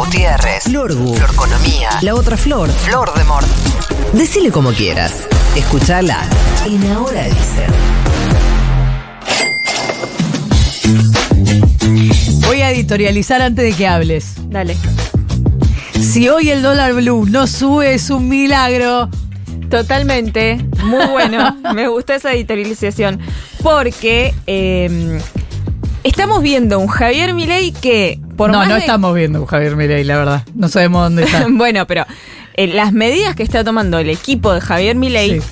Gutiérrez, Florgu, Florconomía, la otra Flor. Flor de Mort. Decile como quieras. Escuchala en Ahora Dicen. Voy a editorializar antes de que hables. Dale. Si hoy el dólar blue no sube, es un milagro. Totalmente. Muy bueno. Me gusta esa editorialización. Porque eh, estamos viendo un Javier Milei que, por no, más no de- estamos viendo a Javier Milei, la verdad. No sabemos dónde está. bueno, pero eh, las medidas que está tomando el equipo de Javier Milei Sí.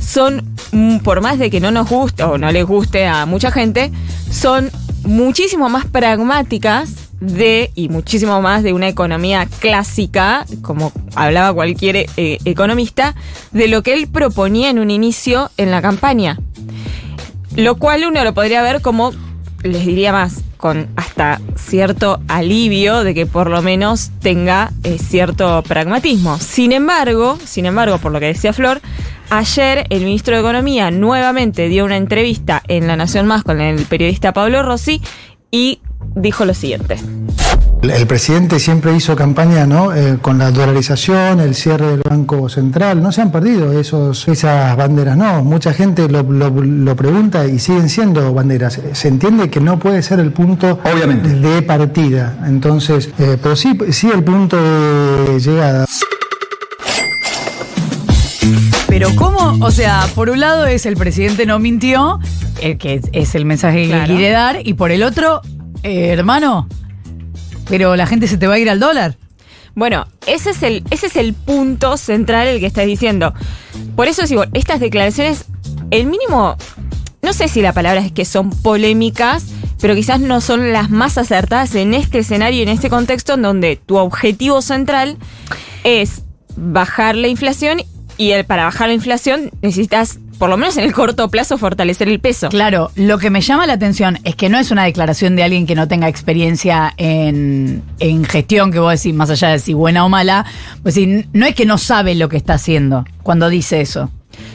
son, mm, por más de que no nos guste o no les guste a mucha gente, son muchísimo más pragmáticas de y muchísimo más de una economía clásica, como hablaba cualquier eh, economista, de lo que él proponía en un inicio en la campaña. Lo cual uno lo podría ver como, les diría más, con hasta cierto alivio de que por lo menos tenga eh, cierto pragmatismo. Sin embargo, sin embargo, por lo que decía Flor, ayer el ministro de Economía nuevamente dio una entrevista en La Nación Más con el periodista Pablo Rossi y dijo lo siguiente. El presidente siempre hizo campaña ¿no? Eh, con la dolarización, el cierre del Banco Central. No se han perdido esos, esas banderas, no. Mucha gente lo, lo- lo pregunta y siguen siendo banderas. Se entiende que no puede ser el punto de partida. Entonces, eh, pero sí, sí el punto de llegada. Pero ¿cómo? O sea, por un lado es el presidente no mintió, el que es el mensaje que quiere dar, y por el otro, eh, hermano, pero la gente se te va a ir al dólar. Bueno, ese es el, ese es el punto central el que estás diciendo. Por eso digo, estas declaraciones, el mínimo, no sé si la palabra es que son polémicas, pero quizás no son las más acertadas en este escenario, en este contexto, en donde tu objetivo central es bajar la inflación y el, para bajar la inflación necesitas, por lo menos en el corto plazo, fortalecer el peso. Claro, lo que me llama la atención es que no es una declaración de alguien que no tenga experiencia en, en gestión, que vos decís, más allá de si buena o mala, pues sí, no es que no sabe lo que está haciendo cuando dice eso.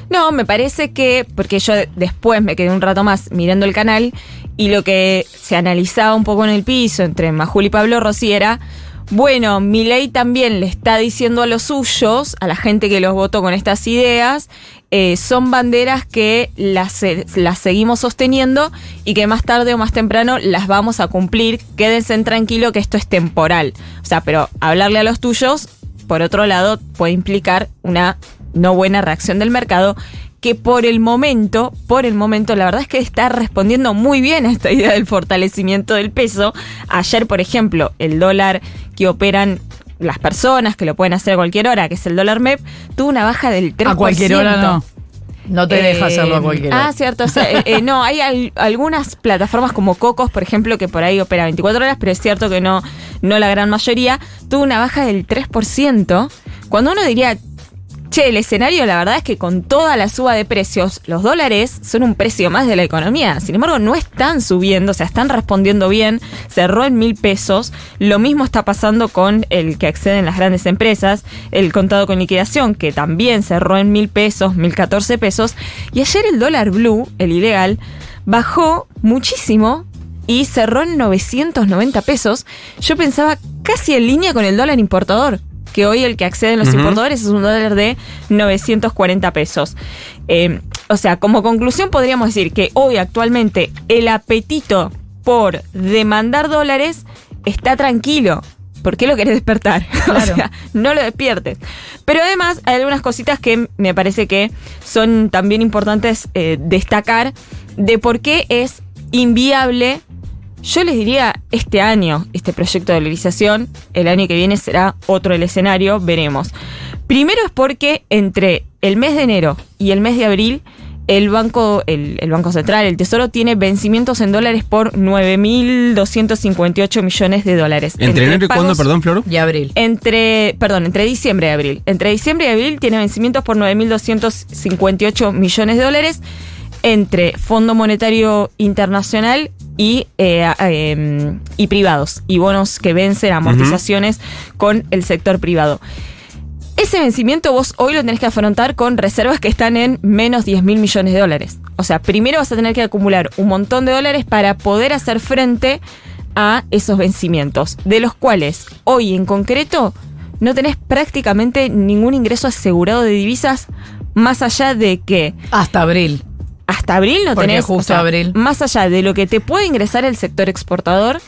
No, me parece que, porque yo después me quedé un rato más mirando el canal y lo que se analizaba un poco en el piso entre Majul y Pablo Rossi era, bueno, Milei también le está diciendo a los suyos, a la gente que los votó con estas ideas, eh, son banderas que las, las seguimos sosteniendo y que más tarde o más temprano las vamos a cumplir. Quédense tranquilo que esto es temporal. O sea, pero hablarle a los tuyos, por otro lado, puede implicar una no buena reacción del mercado que por el momento, por el momento, la verdad es que está respondiendo muy bien a esta idea del fortalecimiento del peso. Ayer, por ejemplo, el dólar que operan las personas, que lo pueden hacer a cualquier hora, que es el dólar MEP, tuvo una baja del 3%. A cualquier hora no. No te deja Eh, hacerlo a cualquier hora. Ah, cierto. o sea, eh, eh, no, hay al- algunas plataformas como Cocos, por ejemplo, que por ahí opera 24 horas, pero es cierto que no, no la gran mayoría. Tuvo una baja del 3%. Cuando uno diría, che, el escenario, la verdad es que con toda la suba de precios, los dólares son un precio más de la economía. Sin embargo, no están subiendo, o sea, están respondiendo bien. Cerró en mil pesos. Lo mismo está pasando con el que acceden las grandes empresas, el contado con liquidación, que también cerró en mil pesos, mil catorce pesos. Y ayer el dólar blue, el ilegal, bajó muchísimo y cerró en 990 pesos. Yo pensaba casi en línea con el dólar importador, que hoy el que acceden los importadores es un dólar de 940 pesos. Eh, o sea, como conclusión podríamos decir que hoy actualmente el apetito por demandar dólares está tranquilo. ¿Por qué lo querés despertar? o sea, no lo despiertes. Pero además hay algunas cositas que me parece que son también importantes eh, destacar de por qué es inviable yo les diría este año, este proyecto de dolarización, el año que viene será otro el escenario, veremos. Primero es porque entre el mes de enero y el mes de abril, el Banco, el, el Banco Central, el Tesoro, tiene vencimientos en dólares por 9.258 millones de dólares. ¿Entre enero y cuándo, perdón, Floro? Y abril. entre, perdón, entre diciembre y abril. Entre diciembre y abril tiene vencimientos por 9.258 millones de dólares entre Fondo Monetario Internacional y, eh, em, y privados, y bonos que vencen amortizaciones con el sector privado. Ese vencimiento vos hoy lo tenés que afrontar con reservas que están en menos 10 mil millones de dólares. O sea, primero vas a tener que acumular un montón de dólares para poder hacer frente a esos vencimientos, de los cuales hoy en concreto no tenés prácticamente ningún ingreso asegurado de divisas más allá de que Hasta abril. Hasta abril no Porque tenés justo abril. más allá de lo que te puede ingresar el sector exportador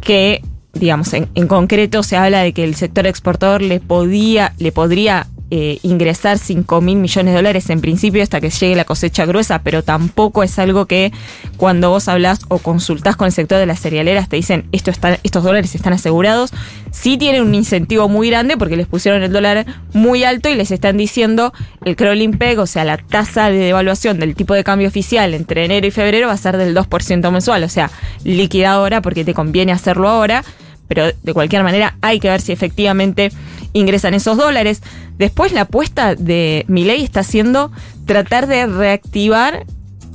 que digamos en, en concreto se habla de que el sector exportador le podía le podría eh, ingresar 5 mil millones de dólares en principio hasta que llegue la cosecha gruesa, pero tampoco es algo que cuando vos hablas o consultás con el sector de las cerealeras te dicen Esto está, estos dólares están asegurados. Sí tienen un incentivo muy grande porque les pusieron el dólar muy alto y les están diciendo el crawling peg, o sea, la tasa de devaluación del tipo de cambio oficial entre enero y febrero va a ser del 2% mensual, o sea, liquida ahora porque te conviene hacerlo ahora pero de cualquier manera hay que ver si efectivamente ingresan esos dólares. Después la apuesta de Milei está siendo tratar de reactivar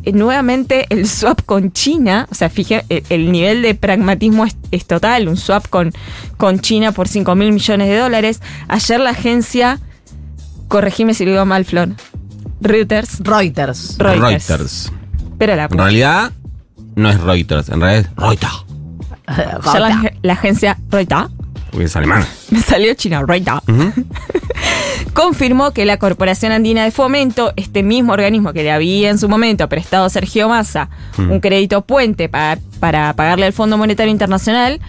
eh, nuevamente el swap con China, o sea, fije, el, el nivel de pragmatismo es, es total, un swap con, con China por 5 mil millones de dólares. Ayer la agencia, corregime si lo digo mal, Flor, Reuters, Reuters. Reuters. Reuters. pero la En realidad, no es Reuters, en realidad es Reuters, ayer la, la agencia Reuters porque es alemana. me salió China, Reuters. confirmó que la Corporación Andina de Fomento, este mismo organismo que le había en su momento prestado a Sergio Massa un crédito puente para, para pagarle al Fondo Monetario Internacional,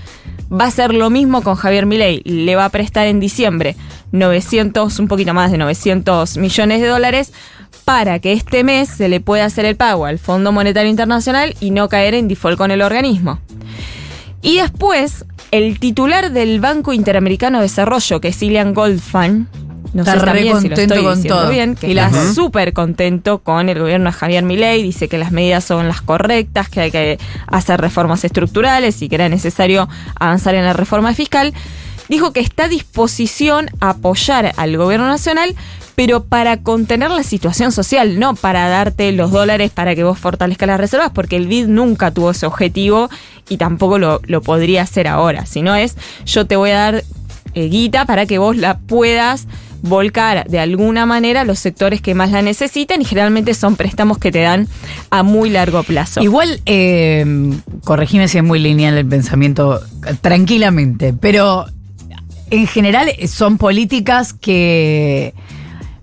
va a hacer lo mismo con Javier Milei. Le va a prestar en diciembre 900, un poquito más de 900 millones de dólares para que este mes se le pueda hacer el pago al Fondo Monetario Internacional y no caer en default con el organismo. Y después, el titular del Banco Interamericano de Desarrollo, que es Ilian Goldfan, no Está sé también si lo estoy con diciendo todo. bien, que está las- súper contento con el gobierno de Javier Milei, dice que las medidas son las correctas, que hay que hacer reformas estructurales y que era necesario avanzar en la reforma fiscal. Dijo que está a disposición a apoyar al gobierno nacional, pero para contener la situación social, no para darte los dólares para que vos fortalezcas las reservas, porque el BID nunca tuvo ese objetivo y tampoco lo, lo podría hacer ahora. Si no es, yo te voy a dar eh, guita para que vos la puedas volcar de alguna manera a los sectores que más la necesitan y generalmente son préstamos que te dan a muy largo plazo. Igual, eh, si es muy lineal el pensamiento, tranquilamente, pero en general son políticas que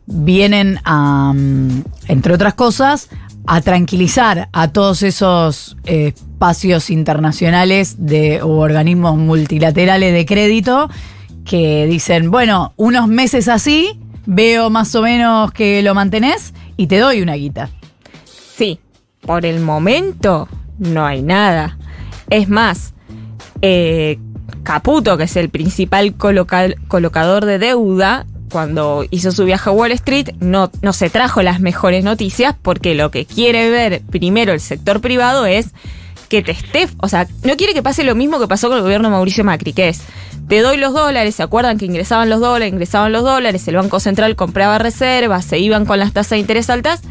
vienen a, mm, entre otras cosas, a tranquilizar a todos esos eh, espacios internacionales de, u organismos multilaterales de crédito que dicen, bueno, unos meses así, veo más o menos que lo mantenés y te doy una guita. Sí, por el momento no hay nada. Es más, eh, Caputo, que es el principal coloca- colocador de deuda, cuando hizo su viaje a Wall Street, no, no se trajo las mejores noticias porque lo que quiere ver primero el sector privado es que te esté, o sea, no quiere que pase lo mismo que pasó con el gobierno de Mauricio Macri, que es, te doy los dólares, ¿se acuerdan que ingresaban los dólares, ingresaban los dólares, el Banco Central compraba reservas, se iban con las tasas de interés altas?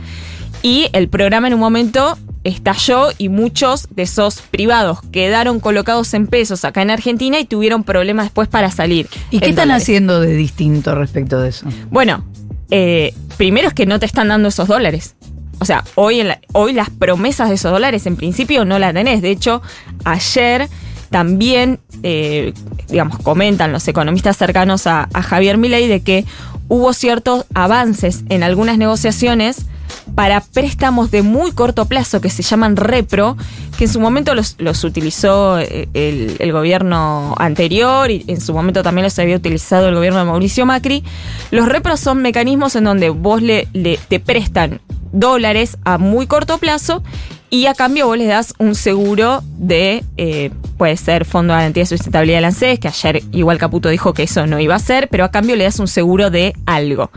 Y el programa en un momento estalló y muchos de esos privados quedaron colocados en pesos acá en Argentina y tuvieron problemas después para salir. ¿Y qué están dólares. haciendo de distinto respecto de eso? Bueno, eh, primero es que no te están dando esos dólares. O sea, hoy, la- hoy las promesas de esos dólares en principio no las tenés. De hecho, ayer también, eh, digamos, comentan los economistas cercanos a, a Javier Milei de que hubo ciertos avances en algunas negociaciones para préstamos de muy corto plazo que se llaman repro, que en su momento los, utilizó eh, el, gobierno anterior y en su momento también los había utilizado el gobierno de Mauricio Macri. Los repros son mecanismos en donde vos le, le- te prestan dólares a muy corto plazo y a cambio vos les das un seguro de, eh, puede ser Fondo de Garantía de Sustentabilidad de la ANSES, que ayer igual Caputo dijo que eso no iba a ser, pero a cambio le das un seguro de algo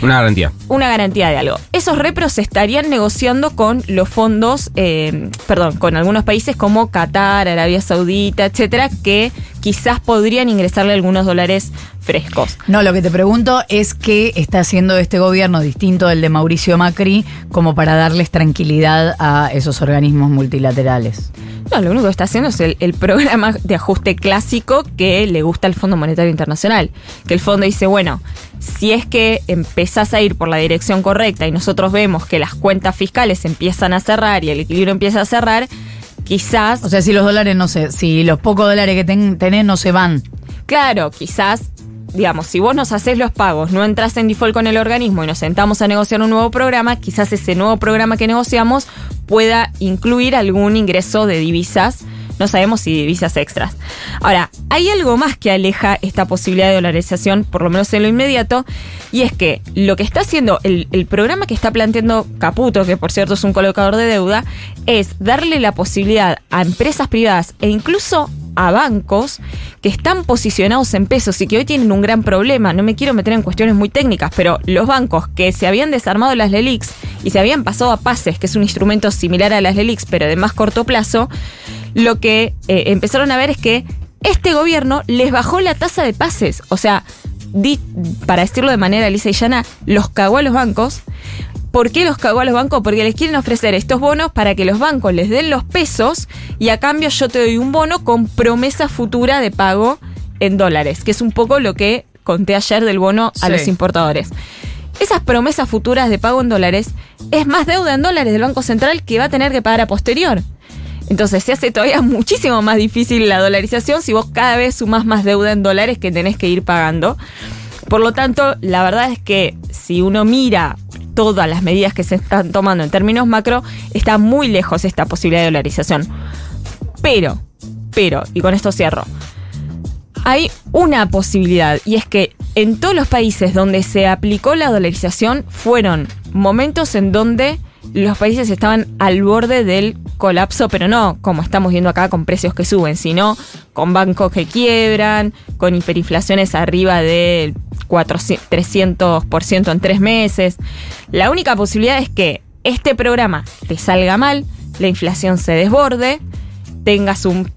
Una garantía. una garantía de algo. Esos repros se estarían negociando con los fondos, eh, perdón, con algunos países como Qatar, Arabia Saudita, etcétera, que quizás podrían ingresarle algunos dólares frescos. No, lo que te pregunto es qué está haciendo este gobierno distinto del de Mauricio Macri como para darles tranquilidad a esos organismos multilaterales. No, lo único que está haciendo es el, el programa de ajuste clásico que le gusta al Fondo Monetario Internacional. Que el fondo dice, bueno, si es que empezás a ir por la dirección correcta y nosotros vemos que las cuentas fiscales empiezan a cerrar y el equilibrio empieza a cerrar, quizás O sea, si los dólares no se, si los pocos dólares que ten- tenés no se van. Claro, quizás, digamos, si vos nos haces los pagos, no entras en default con el organismo y nos sentamos a negociar un nuevo programa, quizás ese nuevo programa que negociamos pueda incluir algún ingreso de divisas. No sabemos si divisas extras. Ahora, hay algo más que aleja esta posibilidad de dolarización, por lo menos en lo inmediato, y es que lo que está haciendo el, el programa que está planteando Caputo, que por cierto es un colocador de deuda, es darle la posibilidad a empresas privadas e incluso a bancos que están posicionados en pesos y que hoy tienen un gran problema. No me quiero meter en cuestiones muy técnicas, pero los bancos que se habían desarmado las LELIX y se habían pasado a PASES, que es un instrumento similar a las LELIX, pero de más corto plazo, lo que eh, empezaron a ver es que este gobierno les bajó la tasa de pases. O sea, para decirlo de manera lisa y llana, los cagó a los bancos. ¿Por qué los cagó a los bancos? Porque les quieren ofrecer estos bonos para que los bancos les den los pesos y a cambio yo te doy un bono con promesa futura de pago en dólares, que es un poco lo que conté ayer del bono a Sí. los importadores. Esas promesas futuras de pago en dólares es más deuda en dólares del Banco Central que va a tener que pagar a posterior. Entonces se hace todavía muchísimo más difícil la dolarización si vos cada vez sumás más deuda en dólares que tenés que ir pagando. Por lo tanto, la verdad es que si uno mira todas las medidas que se están tomando en términos macro, está muy lejos esta posibilidad de dolarización. Pero, pero, y con esto cierro, hay una posibilidad y es que en todos los países donde se aplicó la dolarización fueron momentos en donde los países estaban al borde del colapso, pero no como estamos viendo acá con precios que suben, sino con bancos que quiebran, con hiperinflaciones arriba del 400, 300% en tres meses. La única posibilidad es que este programa te salga mal, la inflación se desborde, tengas un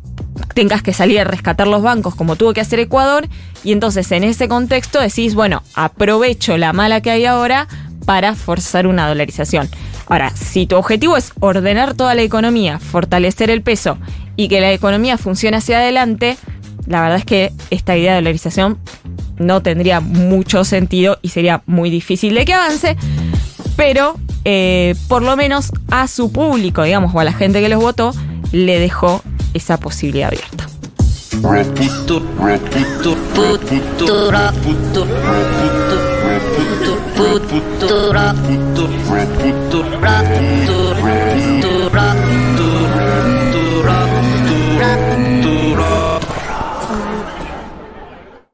tengas que salir a rescatar los bancos como tuvo que hacer Ecuador y entonces en ese contexto decís, bueno, aprovecho la mala que hay ahora para forzar una dolarización. Ahora, si tu objetivo es ordenar toda la economía, fortalecer el peso y que la economía funcione hacia adelante, la verdad es que esta idea de dolarización no tendría mucho sentido y sería muy difícil de que avance, pero eh, por lo menos a su público, digamos, o a la gente que los votó, le dejó esa posibilidad abierta.